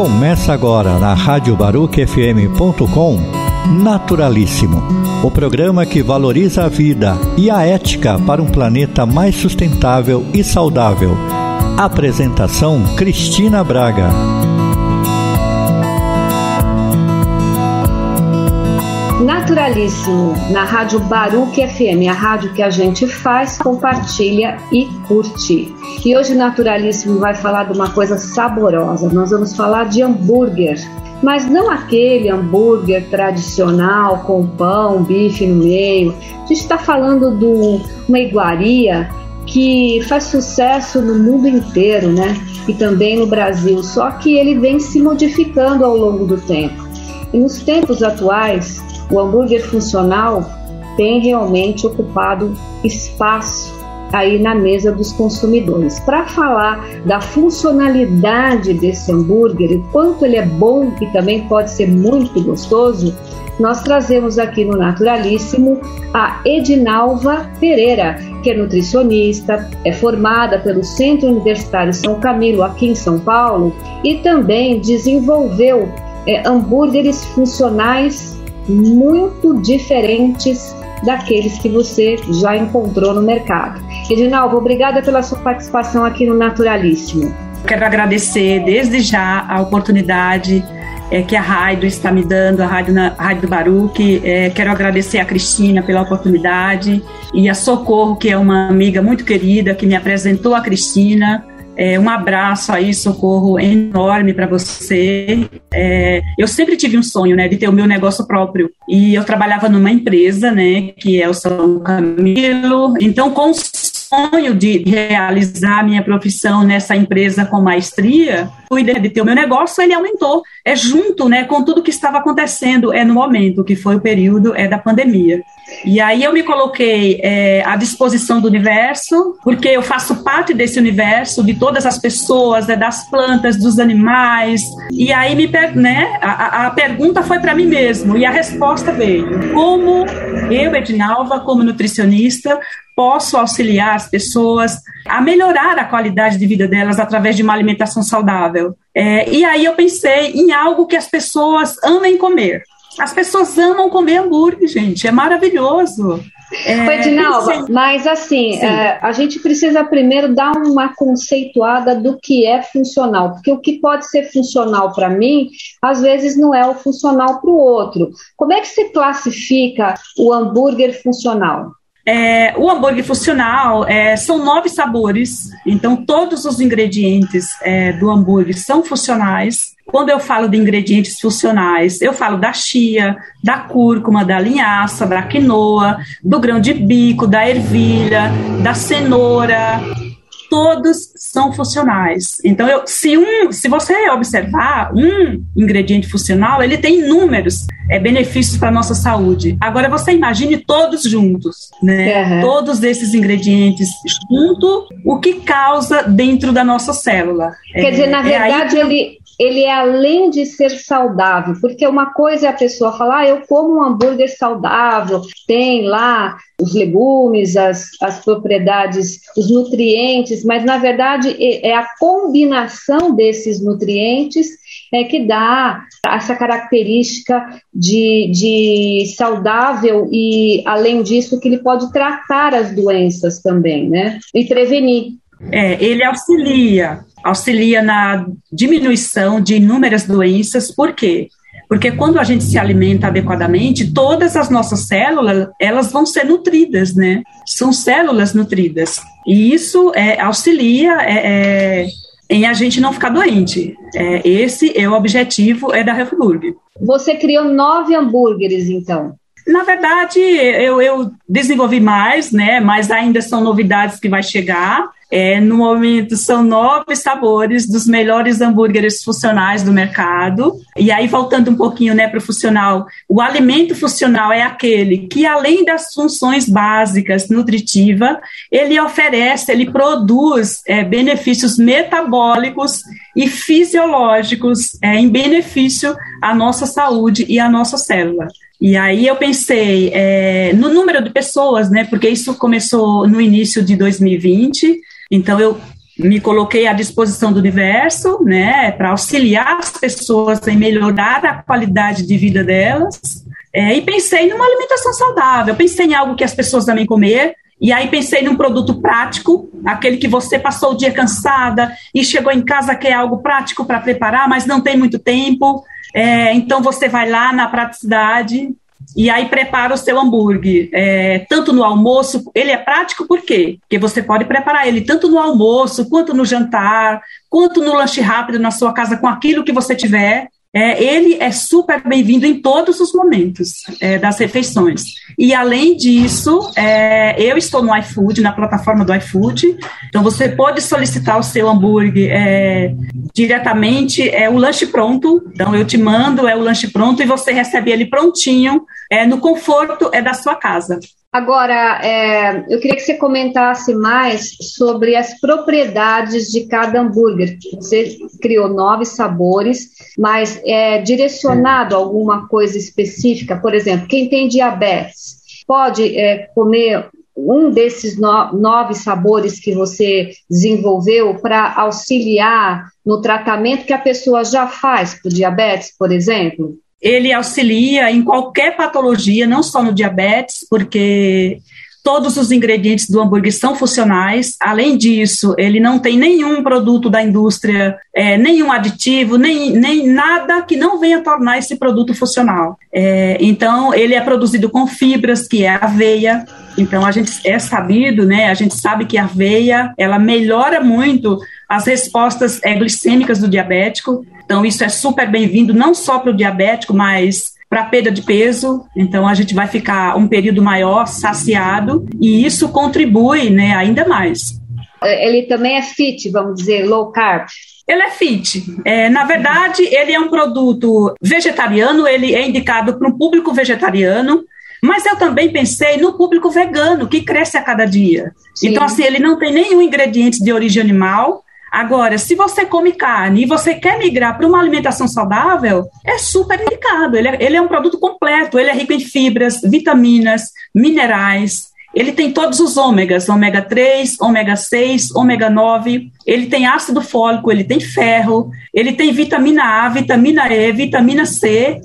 Começa agora na Rádio FM.com Naturalíssimo, o programa que valoriza a vida e a ética para um planeta mais sustentável e saudável. Apresentação Cristina Braga. Naturalíssimo, na Rádio Baruque FM, a rádio que a gente faz, compartilha e curte. E hoje Naturalíssimo vai falar de uma coisa saborosa. Nós vamos falar de hambúrguer, mas não aquele hambúrguer tradicional com pão, bife no meio. A gente está falando de uma iguaria que faz sucesso no mundo inteiro, né? E também no Brasil. Só que ele vem se modificando ao longo do tempo. E nos tempos atuais, o hambúrguer funcional tem realmente ocupado espaço aí na mesa dos consumidores. Para falar da funcionalidade desse hambúrguer, o quanto ele é bom e também pode ser muito gostoso, nós trazemos aqui no Naturalíssimo a Edinalva Pereira, que é nutricionista, é formada pelo Centro Universitário São Camilo, aqui em São Paulo, e também desenvolveu é, hambúrgueres funcionais muito diferentes daqueles que você já encontrou no mercado. Edinalvo, obrigada pela sua participação aqui no Naturalíssimo. Quero agradecer desde já a oportunidade é, que a rádio está me dando, a rádio, na, a rádio do Baruque. É, quero agradecer a Cristina pela oportunidade e a Socorro, que é uma amiga muito querida, que me apresentou a Cristina. É, um abraço aí, socorro enorme para você. É, eu sempre tive um sonho, né, de ter o meu negócio próprio. E eu trabalhava numa empresa, né, que é o São Camilo. Então, com o sonho de realizar minha profissão nessa empresa com maestria, o ideia de ter o meu negócio, ele aumentou. É junto, né, com tudo que estava acontecendo, é no momento, que foi o período é da pandemia. E aí eu me coloquei é, à disposição do universo, porque eu faço parte desse universo, de todas as pessoas, né, das plantas, dos animais. E aí me, né, a, a pergunta foi para mim mesmo, e a resposta veio. Como eu, Edinalva, como nutricionista, posso auxiliar as pessoas a melhorar a qualidade de vida delas através de uma alimentação saudável? É, e aí eu pensei em algo que as pessoas amem comer. As pessoas amam comer hambúrguer, gente, é maravilhoso. É, Edinalva, mas assim, é, a gente precisa primeiro dar uma conceituada do que é funcional, porque o que pode ser funcional para mim, às vezes não é o funcional para o outro. Como é que se classifica o hambúrguer funcional? É, o hambúrguer funcional é, são nove sabores, então todos os ingredientes é, do hambúrguer são funcionais. Quando eu falo de ingredientes funcionais, eu falo da chia, da cúrcuma, da linhaça, da quinoa, do grão de bico, da ervilha, da cenoura, todos são funcionais. Então, eu, se, um, se você observar um ingrediente funcional, ele tem inúmeros é, benefícios para a nossa saúde. Agora, você imagine todos juntos, né? Uhum. Todos esses ingredientes junto, o que causa dentro da nossa célula. Quer é, dizer, na verdade, é ele, ele é além de ser saudável, porque uma coisa é a pessoa falar, ah, eu como um hambúrguer saudável, tem lá os legumes, as, as propriedades, os nutrientes, mas na verdade é, a combinação desses nutrientes é que dá essa característica de, de saudável e, além disso, que ele pode tratar as doenças também, né? E prevenir. É, ele auxilia auxilia na diminuição de inúmeras doenças. Por quê? Porque quando a gente se alimenta adequadamente, todas as nossas células, elas vão ser nutridas, né? São células nutridas. E isso é, auxilia é, é, em a gente não ficar doente. É, esse é o objetivo é da Refburg. Você criou nove hambúrgueres, então? Na verdade, eu, eu desenvolvi mais, né? Mas ainda são novidades que vai chegar. É, no momento, são nove sabores dos melhores hambúrgueres funcionais do mercado. E aí, voltando um pouquinho né, para o funcional, o alimento funcional é aquele que, além das funções básicas nutritivas, ele oferece, ele produz é, benefícios metabólicos e fisiológicos é, em benefício à nossa saúde e à nossa célula. E aí eu pensei é, no número de pessoas, né? Porque isso começou no início de 2020. Então eu me coloquei à disposição do universo, né, para auxiliar as pessoas em melhorar a qualidade de vida delas. É, e pensei numa alimentação saudável, pensei em algo que as pessoas também comer, e aí pensei num produto prático, aquele que você passou o dia cansada e chegou em casa quer algo prático para preparar, mas não tem muito tempo. É, então você vai lá na praticidade e aí prepara o seu hambúrguer. É, tanto no almoço, ele é prático por quê? Porque você pode preparar ele tanto no almoço, quanto no jantar, quanto no lanche rápido na sua casa, com aquilo que você tiver é, ele é super bem-vindo em todos os momentos é, das refeições. E, além disso, é, eu estou no iFood, na plataforma do iFood, então você pode solicitar o seu hambúrguer é, diretamente, é o lanche pronto, então eu te mando, é o lanche pronto, e você recebe ele prontinho, é, no conforto é da sua casa. Agora, é, eu queria que você comentasse mais sobre as propriedades de cada hambúrguer. Você criou nove sabores, mas é direcionado a alguma coisa específica? Por exemplo, quem tem diabetes pode é, comer um desses no, nove sabores que você desenvolveu para auxiliar no tratamento que a pessoa já faz para o diabetes, por exemplo? Ele auxilia em qualquer patologia, não só no diabetes, porque todos os ingredientes do hambúrguer são funcionais. Além disso, ele não tem nenhum produto da indústria, é, nenhum aditivo, nem, nem nada que não venha tornar esse produto funcional. É, então, ele é produzido com fibras, que é aveia. Então, a gente é sabido, né? A gente sabe que a aveia ela melhora muito as respostas é, glicêmicas do diabético. Então, isso é super bem-vindo, não só para o diabético, mas para perda de peso. Então, a gente vai ficar um período maior saciado e isso contribui né, ainda mais. Ele também é fit, vamos dizer, low carb. Ele é fit. É, na verdade, ele é um produto vegetariano, ele é indicado para um público vegetariano, mas eu também pensei no público vegano, que cresce a cada dia. Sim. Então, assim, ele não tem nenhum ingrediente de origem animal, Agora, se você come carne e você quer migrar para uma alimentação saudável, é super indicado. Ele é, ele é um produto completo, ele é rico em fibras, vitaminas, minerais, ele tem todos os ômegas, ômega 3, ômega 6, ômega 9. Ele tem ácido fólico, ele tem ferro, ele tem vitamina A, vitamina E, vitamina C.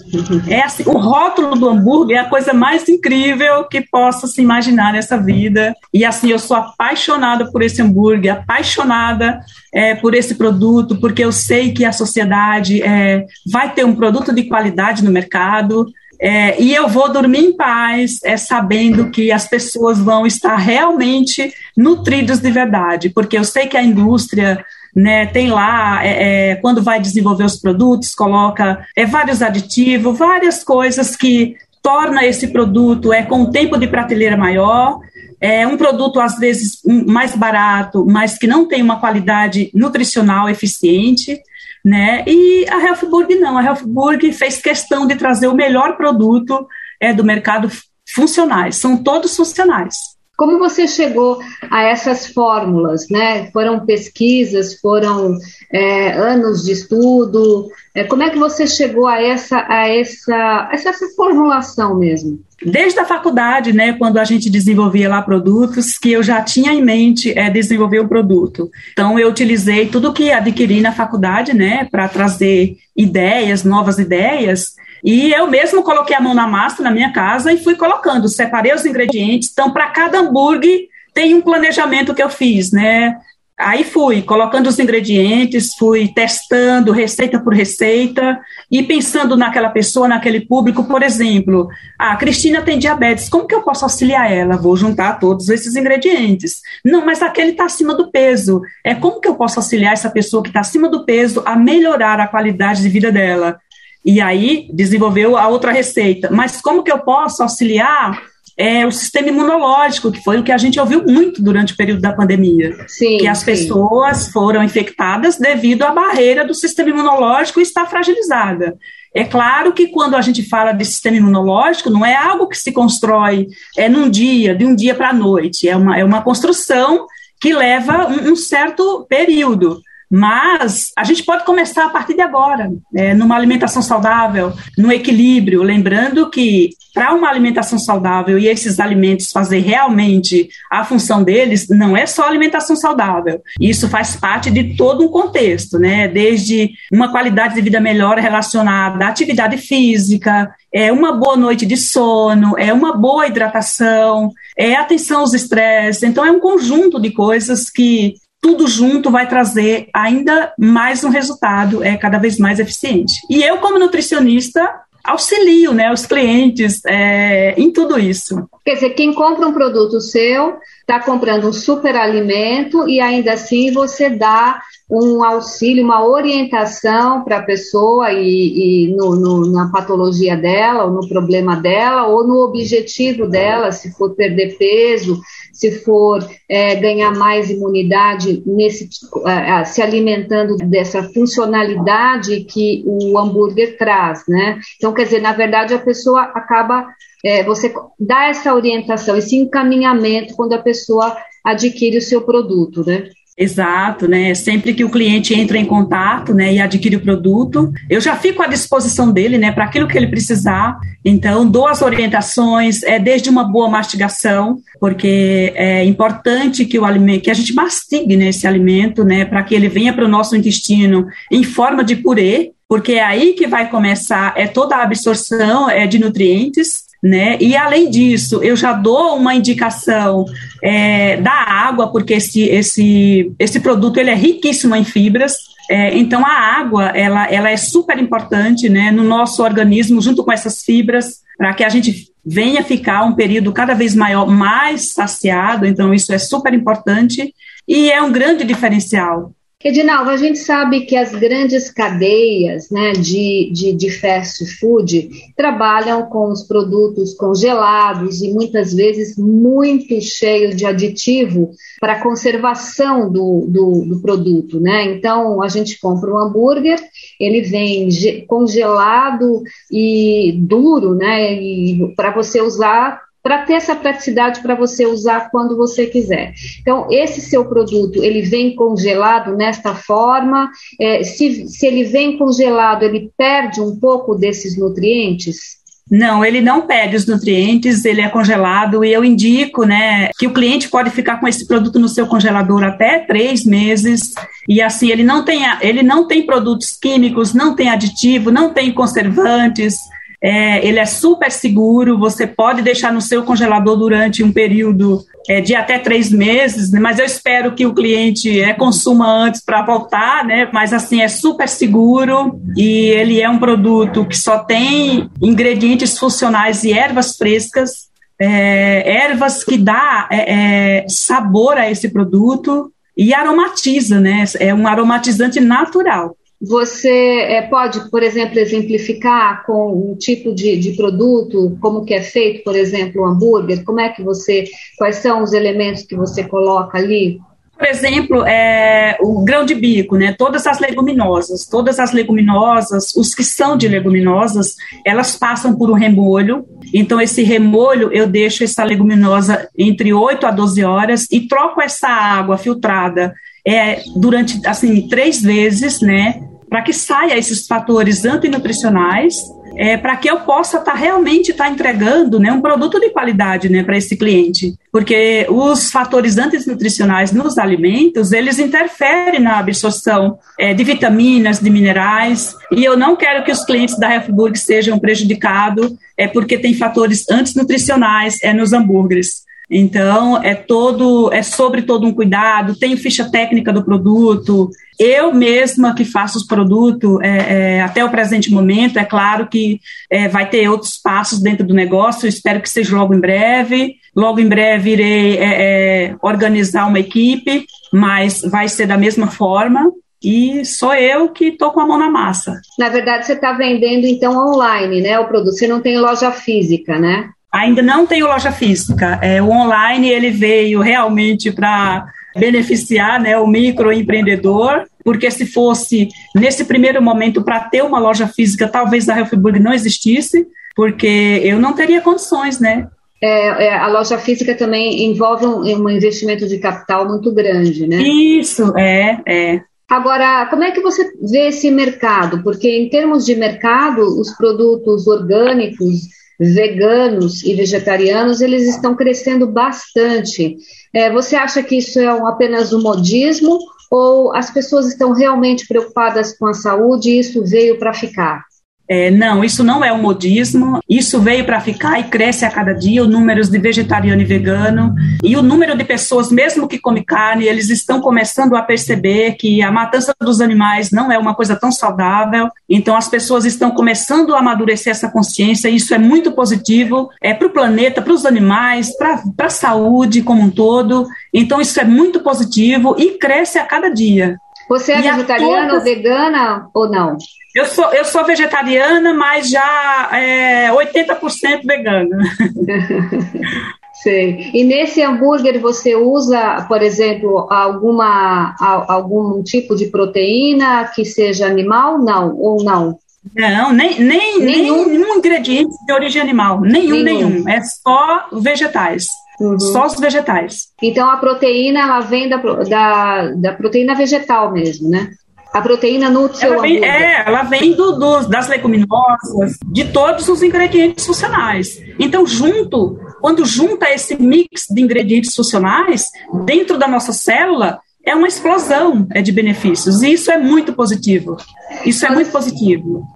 É assim, o rótulo do hambúrguer é a coisa mais incrível que possa se imaginar nessa vida. E assim, eu sou apaixonada por esse hambúrguer, apaixonada é, por esse produto, porque eu sei que a sociedade é, vai ter um produto de qualidade no mercado. É, e eu vou dormir em paz, é, sabendo que as pessoas vão estar realmente nutridas de verdade, porque eu sei que a indústria né, tem lá, é, é, quando vai desenvolver os produtos, coloca é, vários aditivos, várias coisas que torna esse produto é, com um tempo de prateleira maior, é um produto às vezes mais barato, mas que não tem uma qualidade nutricional eficiente né? E a Healthburg não, a Healthburg fez questão de trazer o melhor produto é, do mercado funcionais, são todos funcionais. Como você chegou a essas fórmulas, né? Foram pesquisas, foram é, anos de estudo. É, como é que você chegou a essa, a essa, a essa formulação mesmo? Desde a faculdade, né, quando a gente desenvolvia lá produtos, que eu já tinha em mente é, desenvolver o produto. Então, eu utilizei tudo que adquiri na faculdade, né, para trazer ideias, novas ideias, e eu mesmo coloquei a mão na massa na minha casa e fui colocando, separei os ingredientes. Então, para cada hambúrguer, tem um planejamento que eu fiz, né? Aí fui colocando os ingredientes, fui testando receita por receita e pensando naquela pessoa, naquele público, por exemplo, a ah, Cristina tem diabetes, como que eu posso auxiliar ela? Vou juntar todos esses ingredientes. Não, mas aquele está acima do peso. É como que eu posso auxiliar essa pessoa que está acima do peso a melhorar a qualidade de vida dela? E aí desenvolveu a outra receita. Mas como que eu posso auxiliar é, o sistema imunológico, que foi o que a gente ouviu muito durante o período da pandemia. Sim, que as sim. pessoas foram infectadas devido à barreira do sistema imunológico estar fragilizada. É claro que quando a gente fala de sistema imunológico, não é algo que se constrói é num dia, de um dia para a noite. É uma, é uma construção que leva um, um certo período. Mas a gente pode começar a partir de agora, é, numa alimentação saudável, no equilíbrio, lembrando que para uma alimentação saudável e esses alimentos fazer realmente a função deles, não é só alimentação saudável. Isso faz parte de todo um contexto, né? Desde uma qualidade de vida melhor relacionada à atividade física, é uma boa noite de sono, é uma boa hidratação, é atenção aos estresses. Então, é um conjunto de coisas que tudo junto vai trazer ainda mais um resultado é cada vez mais eficiente. E eu, como nutricionista, auxilio né, os clientes é, em tudo isso. Quer dizer, quem compra um produto seu está comprando um super alimento e ainda assim você dá um auxílio, uma orientação para a pessoa e, e no, no, na patologia dela, ou no problema dela, ou no objetivo dela, se for perder peso, se for é, ganhar mais imunidade nesse é, se alimentando dessa funcionalidade que o hambúrguer traz, né? Então, quer dizer, na verdade, a pessoa acaba é, você dá essa orientação, esse encaminhamento quando a pessoa adquire o seu produto, né? Exato, né? Sempre que o cliente entra em contato, né, e adquire o produto, eu já fico à disposição dele, né, para aquilo que ele precisar. Então, dou as orientações, é desde uma boa mastigação, porque é importante que o alimento, que a gente mastigue nesse alimento, né, para que ele venha para o nosso intestino em forma de purê, porque é aí que vai começar é toda a absorção é, de nutrientes né? E além disso, eu já dou uma indicação é, da água, porque esse, esse, esse produto ele é riquíssimo em fibras. É, então a água ela, ela é super importante né, no nosso organismo, junto com essas fibras, para que a gente venha ficar um período cada vez maior, mais saciado. Então isso é super importante e é um grande diferencial. Edinalva, a gente sabe que as grandes cadeias né, de, de, de, fast food trabalham com os produtos congelados e muitas vezes muito cheios de aditivo para conservação do, do, do, produto. Né? Então, a gente compra um hambúrguer, ele vem congelado e duro, né? E para você usar para ter essa praticidade para você usar quando você quiser. Então, esse seu produto, ele vem congelado nesta forma, é, se, se ele vem congelado, ele perde um pouco desses nutrientes? Não, ele não perde os nutrientes, ele é congelado e eu indico, né, que o cliente pode ficar com esse produto no seu congelador até três meses e assim ele não tem, ele não tem produtos químicos, não tem aditivo, não tem conservantes, é, ele é super seguro, você pode deixar no seu congelador durante um período é, de até três meses, né? mas eu espero que o cliente é, consuma antes para voltar, né? Mas assim, é super seguro e ele é um produto que só tem ingredientes funcionais e ervas frescas, é, ervas que dá é, é, sabor a esse produto e aromatiza, né? É um aromatizante natural. Você é, pode, por exemplo, exemplificar com um tipo de, de, produto, como que é feito, por exemplo, o hambúrguer? Como é que você, quais são os elementos que você coloca ali? Por exemplo, é, o grão de bico, né? Todas as leguminosas, todas as leguminosas, os que são de leguminosas, elas passam por um remolho. Então, esse remolho eu deixo essa leguminosa entre 8 a 12 horas e troco essa água filtrada é, durante assim três vezes, né, para que saia esses fatores antinutricionais, é, para que eu possa estar tá, realmente estar tá entregando né, um produto de qualidade né, para esse cliente. Porque os fatores antinutricionais nos alimentos, eles interferem na absorção é, de vitaminas, de minerais, e eu não quero que os clientes da Hefburg sejam prejudicados é, porque tem fatores antinutricionais é, nos hambúrgueres. Então, é todo, é sobre todo um cuidado, tem ficha técnica do produto. Eu mesma que faço os produtos é, é, até o presente momento, é claro que é, vai ter outros passos dentro do negócio, espero que seja logo em breve. Logo em breve irei é, é, organizar uma equipe, mas vai ser da mesma forma e sou eu que estou com a mão na massa. Na verdade, você está vendendo então online, né? O produto, você não tem loja física, né? Ainda não tenho loja física. É, o online ele veio realmente para beneficiar né, o microempreendedor, porque se fosse nesse primeiro momento para ter uma loja física, talvez a Helfburg não existisse, porque eu não teria condições, né? É, é, a loja física também envolve um, um, investimento de capital muito grande, né? Isso, é, é. Agora, como é que você vê esse mercado? Porque, em termos de mercado, os produtos orgânicos, veganos e vegetarianos, eles estão crescendo bastante. É, você acha que isso é um, apenas um modismo ou as pessoas estão realmente preocupadas com a saúde e isso veio para ficar? É, não, isso não é um modismo, isso veio para ficar e cresce a cada dia, o número de vegetariano e vegano, e o número de pessoas, mesmo que comem carne, eles estão começando a perceber que a matança dos animais não é uma coisa tão saudável, então as pessoas estão começando a amadurecer essa consciência, e isso é muito positivo é, para o planeta, para os animais, para a saúde como um todo, então isso é muito positivo e cresce a cada dia. Você é e vegetariana todas... ou vegana ou não? Eu sou, eu sou vegetariana, mas já é 80% vegana. Sei. E nesse hambúrguer você usa, por exemplo, alguma algum tipo de proteína que seja animal? Não, ou não? Não, nem, nem, nenhum. nenhum ingrediente de origem animal. Nenhum, nenhum. nenhum. É só vegetais. Uhum. Só os vegetais. Então a proteína ela vem da, da, da proteína vegetal mesmo, né? A proteína no seu ela vem, É, ela vem do, do, das leguminosas, de todos os ingredientes funcionais. Então, junto, quando junta esse mix de ingredientes funcionais dentro da nossa célula, é uma explosão é de benefícios. E isso é muito positivo. Isso é muito positivo.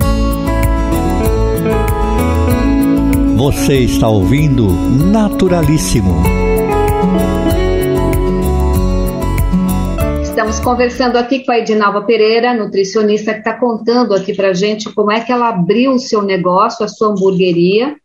Você está ouvindo Naturalíssimo. Estamos conversando aqui com a Edinalva Pereira, nutricionista, que está contando aqui para gente como é que ela abriu o seu negócio, a sua hamburgueria,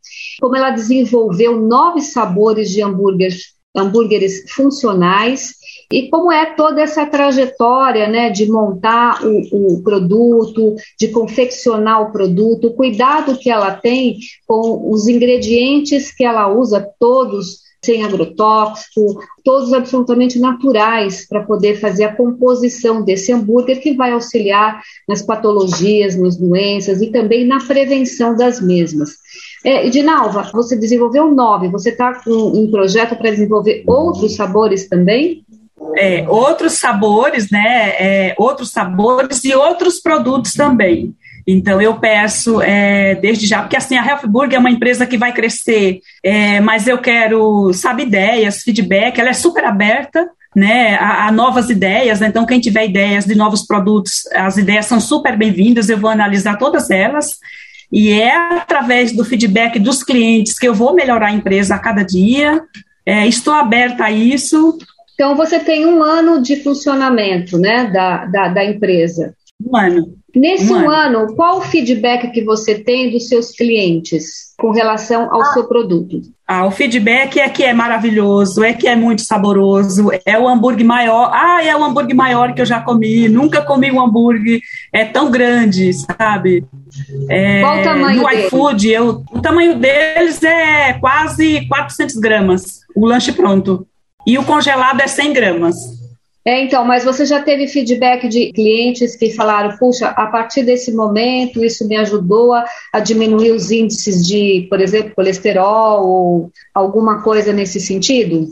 como ela desenvolveu nove sabores de hambúrgueres, hambúrgueres funcionais e como é toda essa trajetória né, de montar o, o, produto, de confeccionar o produto, o cuidado que ela tem com os ingredientes que ela usa, todos sem agrotóxico, todos absolutamente naturais para poder fazer a composição desse hambúrguer que vai auxiliar nas patologias, nas doenças e também na prevenção das mesmas. É, Edinalva, você desenvolveu nove, você está com um projeto para desenvolver outros sabores também? É, outros sabores, né? É, outros sabores e outros produtos também. Então, eu peço é, desde já, porque assim, a Healthburg é uma empresa que vai crescer, é, mas eu quero, sabe, ideias, feedback, ela é super aberta, né, a, a, novas ideias, né? então quem tiver ideias de novos produtos, as ideias são super bem-vindas, eu vou analisar todas elas, e é através do feedback dos clientes que eu vou melhorar a empresa a cada dia, é, estou aberta a isso. Então, você tem um ano de funcionamento, né, da, da, da empresa. Um ano. Nesse um ano. ano, qual o feedback que você tem dos seus clientes com relação ao ah. seu produto? Ah, o feedback é que é maravilhoso, é que é muito saboroso, é o hambúrguer maior. Ah, é o hambúrguer maior que eu já comi. Nunca comi um hambúrguer é tão grande, sabe? É, Qual o tamanho No dele? iFood, eu, o tamanho deles é quase 400 gramas, o lanche pronto. E o congelado é 100 gramas. É, então, mas você já teve feedback de clientes que falaram, puxa, a partir desse momento isso me ajudou a, a diminuir os índices de, por exemplo, colesterol ou alguma coisa nesse sentido?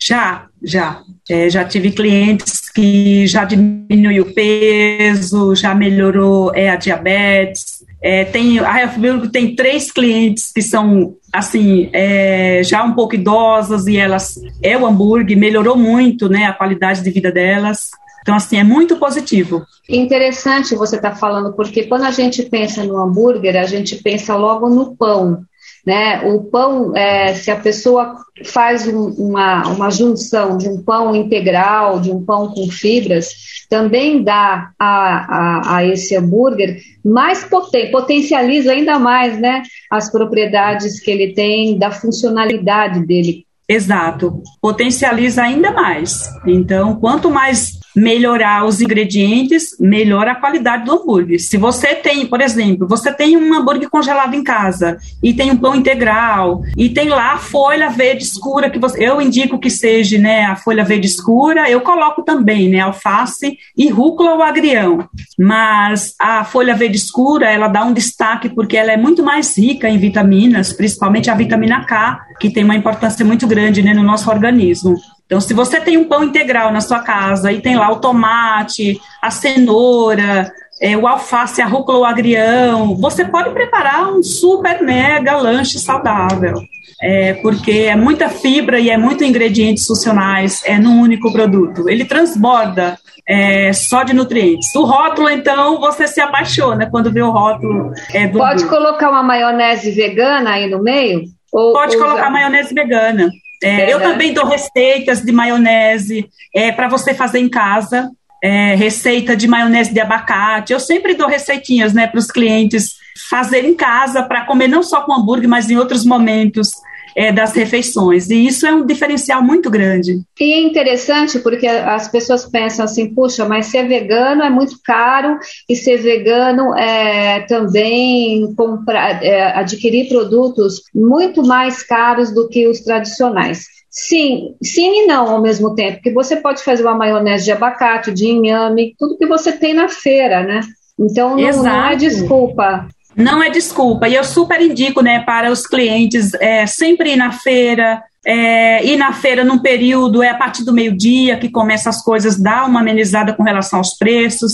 Já, já. É, já tive clientes que já diminuiu o peso, já melhorou é, a diabetes. É, tem, a Healthburg tem três clientes que são, assim, é, já um pouco idosas e elas, é o hambúrguer, melhorou muito, né, a qualidade de vida delas. Então, assim, é muito positivo. Interessante você estar tá falando, porque quando a gente pensa no hambúrguer, a gente pensa logo no pão. Né? O pão, é, se a pessoa faz um, uma, uma junção de um pão integral, de um pão com fibras, também dá a, a, a esse hambúrguer mais potente, potencializa ainda mais né, as propriedades que ele tem, da funcionalidade dele. Exato, potencializa ainda mais. Então, quanto mais melhorar os ingredientes, melhora a qualidade do hambúrguer. Se você tem, por exemplo, você tem um hambúrguer congelado em casa e tem um pão integral e tem lá a folha verde escura que você, eu indico que seja, né, a folha verde escura, eu coloco também, né, alface e rúcula ou agrião. Mas a folha verde escura, ela dá um destaque porque ela é muito mais rica em vitaminas, principalmente a vitamina K, que tem uma importância muito grande, né, no nosso organismo. Então, se você tem um pão integral na sua casa e tem lá o tomate, a cenoura, é, o alface, a rúcula, o agrião, você pode preparar um super mega lanche saudável. É, porque é muita fibra e é muito ingredientes funcionais é num único produto. Ele transborda é, só de nutrientes. O rótulo, então, você se apaixona quando vê o rótulo. É, do Pode colocar uma maionese vegana aí no meio? Ou, Pode ou colocar maionese vegana. É, eu também dou receitas de maionese é, para você fazer em casa. É, receita de maionese de abacate. Eu sempre dou receitinhas né, para os clientes fazer em casa para comer não só com hambúrguer, mas em outros momentos é, das refeições. E isso é um diferencial muito grande. E é interessante porque as pessoas pensam assim, puxa, mas ser vegano é muito caro e ser vegano é também comprar, é, adquirir produtos muito mais caros do que os tradicionais. Sim, sim e não ao mesmo tempo, porque você pode fazer uma maionese de abacate, de inhame, tudo que você tem na feira, né? Então não, não é desculpa não é desculpa. E eu super indico né, para os clientes é, sempre ir na feira, é, ir na feira num período, é a partir do meio-dia que começa as coisas, dar uma amenizada com relação aos preços.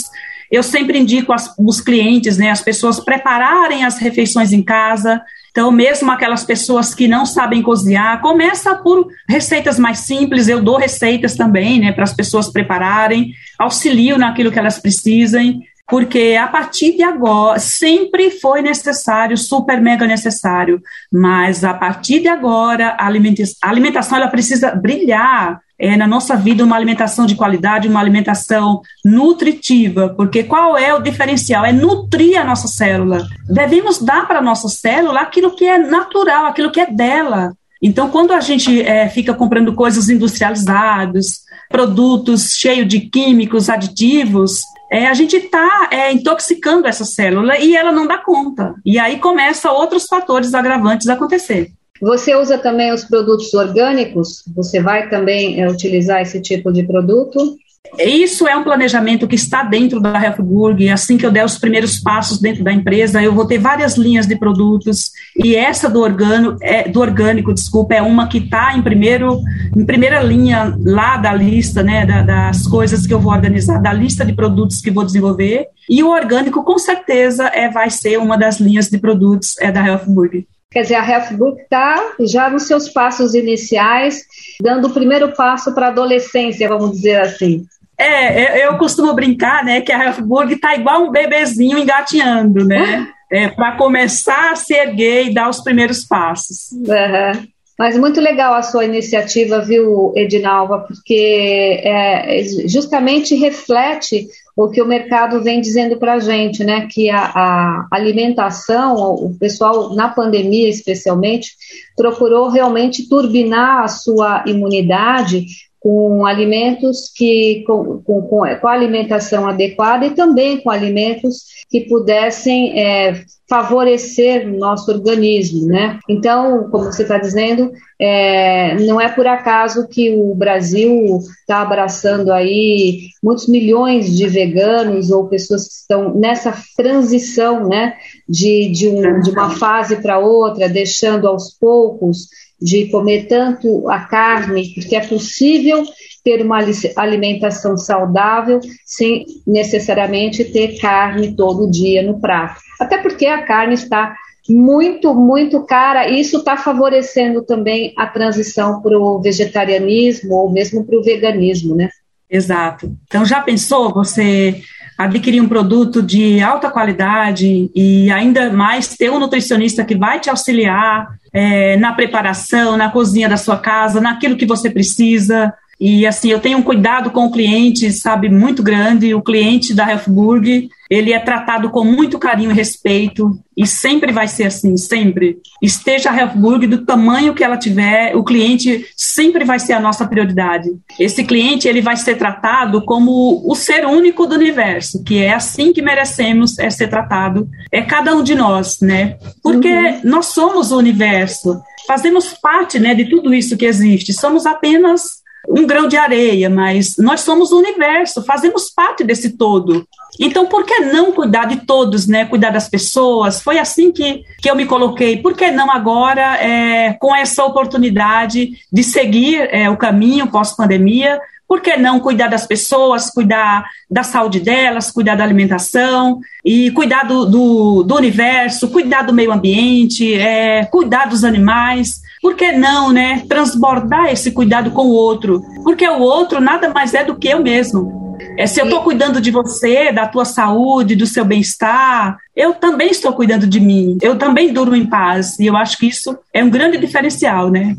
Eu sempre indico as, os clientes, né, as pessoas prepararem as refeições em casa. Então, mesmo aquelas pessoas que não sabem cozinhar, começa por receitas mais simples. Eu dou receitas também, né, para as pessoas prepararem, auxilio naquilo que elas precisem porque a partir de agora sempre foi necessário, super mega necessário, mas a partir de agora a alimentação ela precisa brilhar é, na nossa vida uma alimentação de qualidade, uma alimentação nutritiva, porque qual é o diferencial? É nutrir a nossa célula. Devemos dar para a nossa célula aquilo que é natural, aquilo que é dela. Então, quando a gente é, fica comprando coisas industrializadas, produtos cheios de químicos, aditivos, é, a gente está é, intoxicando essa célula e ela não dá conta. E aí começa outros fatores agravantes a acontecer. Você usa também os produtos orgânicos? Você vai também é, utilizar esse tipo de produto? Isso é um planejamento que está dentro da Healthburg. Assim que eu der os primeiros passos dentro da empresa, eu vou ter várias linhas de produtos e essa do, organo, é, do orgânico, desculpa, é uma que está em primeiro, em primeira linha lá da lista, né, da, das coisas que eu vou organizar, da lista de produtos que vou desenvolver. E o orgânico, com certeza, é, vai ser uma das linhas de produtos é, da Healthburg. Quer dizer, a Healthbook está já nos seus passos iniciais, dando o primeiro passo para a adolescência, vamos dizer assim. É, eu, costumo brincar, né, que a Healthburg tá igual um bebezinho engatinhando, né? É, para começar a se erguer e dar os primeiros passos. Uhum. Mas muito legal a sua iniciativa, viu, Edinalva, porque é, justamente reflete o que o mercado vem dizendo para a gente, né? Que a, a, alimentação, o pessoal na pandemia especialmente, procurou realmente turbinar a sua imunidade com alimentos que com, com, com, a alimentação adequada e também com alimentos que pudessem é, favorecer o nosso organismo, né? Então, como você está dizendo, é, não é por acaso que o Brasil está abraçando aí muitos milhões de veganos ou pessoas que estão nessa transição, né? De, de, um, de uma fase para outra, deixando aos poucos de comer tanto a carne, porque é possível ter uma alimentação saudável sem necessariamente ter carne todo dia no prato. Até porque a carne está muito, muito cara, e isso está favorecendo também a transição para o vegetarianismo ou mesmo para o veganismo, né? Exato. Então, já pensou você adquirir um produto de alta qualidade e ainda mais ter um nutricionista que vai te auxiliar é, na preparação, na cozinha da sua casa, naquilo que você precisa. E assim, eu tenho um cuidado com o cliente, sabe, muito grande. O cliente da Healthburg, ele é tratado com muito carinho e respeito. E sempre vai ser assim, sempre. Esteja a Healthburg do tamanho que ela tiver, o cliente sempre vai ser a nossa prioridade. Esse cliente, ele vai ser tratado como o ser único do universo, que é assim que merecemos é ser tratado. É cada um de nós, né? Porque uhum. nós somos o universo. Fazemos parte, né, de tudo isso que existe. Somos apenas um grão de areia, mas nós somos o universo, fazemos parte desse todo. Então, por que não cuidar de todos, né? Cuidar das pessoas? Foi assim que, que eu me coloquei. Por que não agora, é, com essa oportunidade de seguir é, o caminho pós-pandemia, por que não cuidar das pessoas, cuidar da saúde delas, cuidar da alimentação e cuidar do, do, do universo, cuidar do meio ambiente, é, cuidar dos animais? Por que não, né? Transbordar esse cuidado com o outro? Porque o outro nada mais é do que eu mesmo. É, se eu estou cuidando de você, da tua saúde, do seu bem-estar, eu também estou cuidando de mim. Eu também durmo em paz. E eu acho que isso é um grande diferencial, né?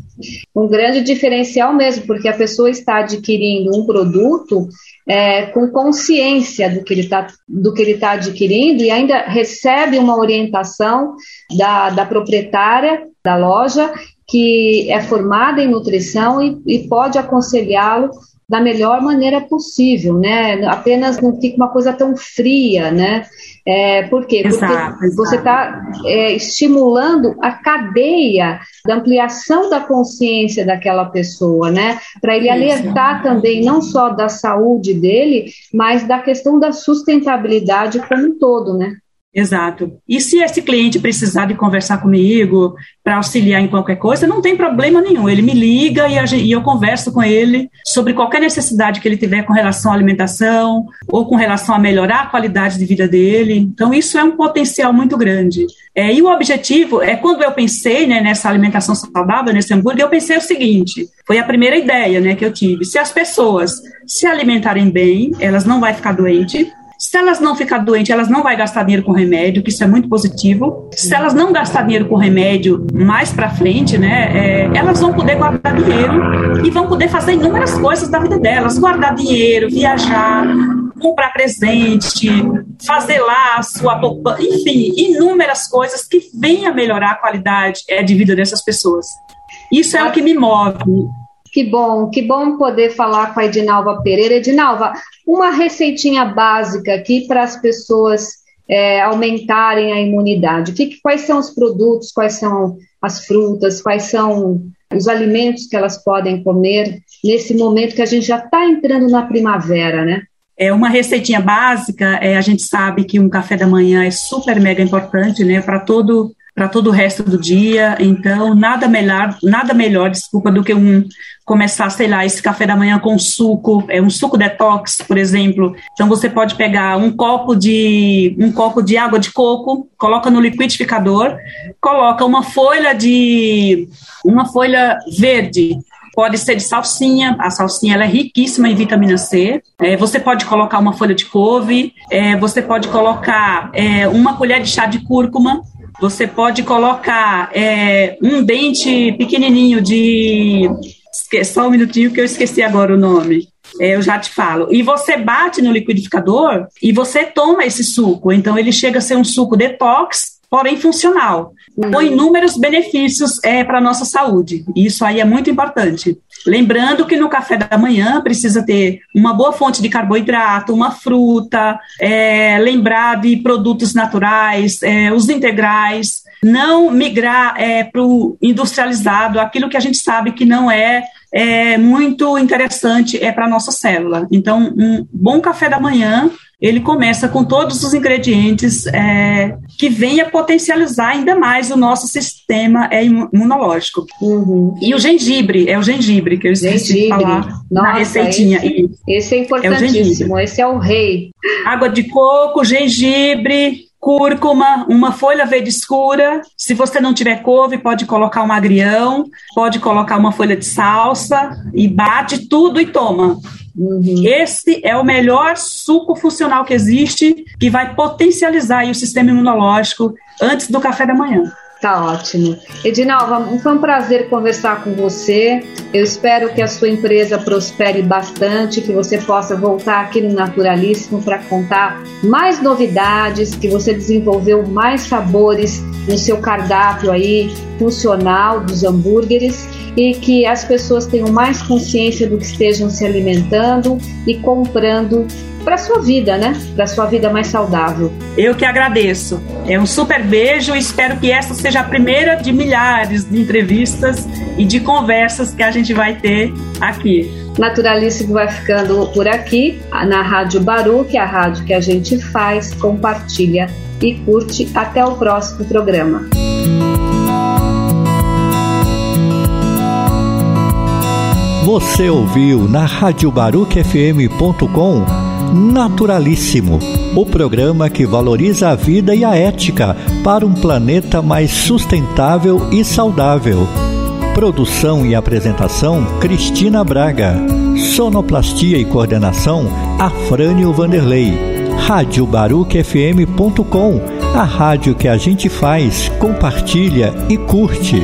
Um grande diferencial mesmo, porque a pessoa está adquirindo um produto é, com consciência do que ele está do que ele está adquirindo e ainda recebe uma orientação da, da proprietária da loja que é formada em nutrição e, e pode aconselhá-lo da melhor maneira possível, né? Apenas não fica uma coisa tão fria, né? É, por quê? Porque exato, você está é, estimulando a cadeia da ampliação da consciência daquela pessoa, né? Para ele alertar também não só da saúde dele, mas da questão da sustentabilidade como um todo, né? Exato. E se esse cliente precisar de conversar comigo para auxiliar em qualquer coisa, não tem problema nenhum. Ele me liga e, a, e, eu converso com ele sobre qualquer necessidade que ele tiver com relação à alimentação ou com relação a melhorar a qualidade de vida dele. Então, isso é um potencial muito grande. É, e o objetivo é, quando eu pensei né, nessa alimentação saudável, nesse hambúrguer, eu pensei o seguinte: foi a primeira ideia né, que eu tive. Se as pessoas se alimentarem bem, elas não vão ficar doentes se elas não ficar doentes, elas não vão gastar dinheiro com remédio, que isso é muito positivo. Se elas não gastar dinheiro com remédio mais para frente, né, é, elas vão poder guardar dinheiro e vão poder fazer inúmeras coisas da vida delas, guardar dinheiro, viajar, comprar presente, fazer lá a sua poupança, enfim, inúmeras coisas que venham a melhorar a qualidade é, de vida dessas pessoas. Isso é o que me move. Que bom, que bom poder falar com a Edinalva Pereira. Edinalva, uma receitinha básica aqui para as pessoas é, aumentarem a imunidade. Que, quais são os produtos, quais são as frutas, quais são os alimentos que elas podem comer nesse momento que a gente já está entrando na primavera, né? É uma receitinha básica, é, a gente sabe que um café da manhã é super mega importante, né, para todo para todo o resto do dia. Então, nada melhor, nada melhor, desculpa, do que um começar, sei lá, esse café da manhã com suco, é um suco detox, por exemplo. Então você pode pegar um copo de um copo de água de coco, coloca no liquidificador, coloca uma folha de uma folha verde pode ser de salsinha, a salsinha ela é riquíssima em vitamina C. É, você pode colocar uma folha de couve, é, você pode colocar é, uma colher de chá de cúrcuma, você pode colocar é, um dente pequenininho de. Só um minutinho que eu esqueci agora o nome. É, eu já te falo. E você bate no liquidificador e você toma esse suco. Então, ele chega a ser um suco detox, porém funcional com inúmeros benefícios é, para a nossa saúde. Isso aí é muito importante. Lembrando que no café da manhã precisa ter uma boa fonte de carboidrato, uma fruta, é, lembrar de produtos naturais, é, os integrais, não migrar é, para o industrializado, aquilo que a gente sabe que não é, é muito interessante é para a nossa célula. Então, um bom café da manhã ele começa com todos os ingredientes é, que venha potencializar ainda mais o nosso sistema é, imunológico. Uhum. E o gengibre, é o gengibre que eu esqueci gengibre. de falar Nossa, na receitinha. Esse, esse é importantíssimo, é esse é o rei. Água de coco, gengibre, cúrcuma, uma folha verde escura. Se você não tiver couve, pode colocar um agrião, pode colocar uma folha de salsa e bate tudo e toma. Uhum. Esse é o melhor suco funcional que existe, que vai potencializar o sistema imunológico antes do café da manhã. Tá ótimo. Edinalva, foi um prazer conversar com você. Eu espero que a sua empresa prospere bastante, que você possa voltar aqui no Naturalíssimo para contar mais novidades, que você desenvolveu mais sabores no seu cardápio aí funcional dos hambúrgueres e que as pessoas tenham mais consciência do que estejam se alimentando e comprando para sua vida, né? Para sua vida mais saudável. Eu que agradeço. É um super beijo e espero que essa seja a primeira de milhares de entrevistas e de conversas que a gente vai ter aqui. Naturalíssimo vai ficando por aqui na Rádio Baru, que é a rádio que a gente faz, compartilha e curte. Até o próximo programa. Você ouviu na radiobaruquefm.com Naturalíssimo, o programa que valoriza a vida e a ética para um planeta mais sustentável e saudável. Produção e apresentação Cristina Braga. Sonoplastia e coordenação Afrânio Vanderlei. Rádio FM.com, a rádio que a gente faz, compartilha e curte.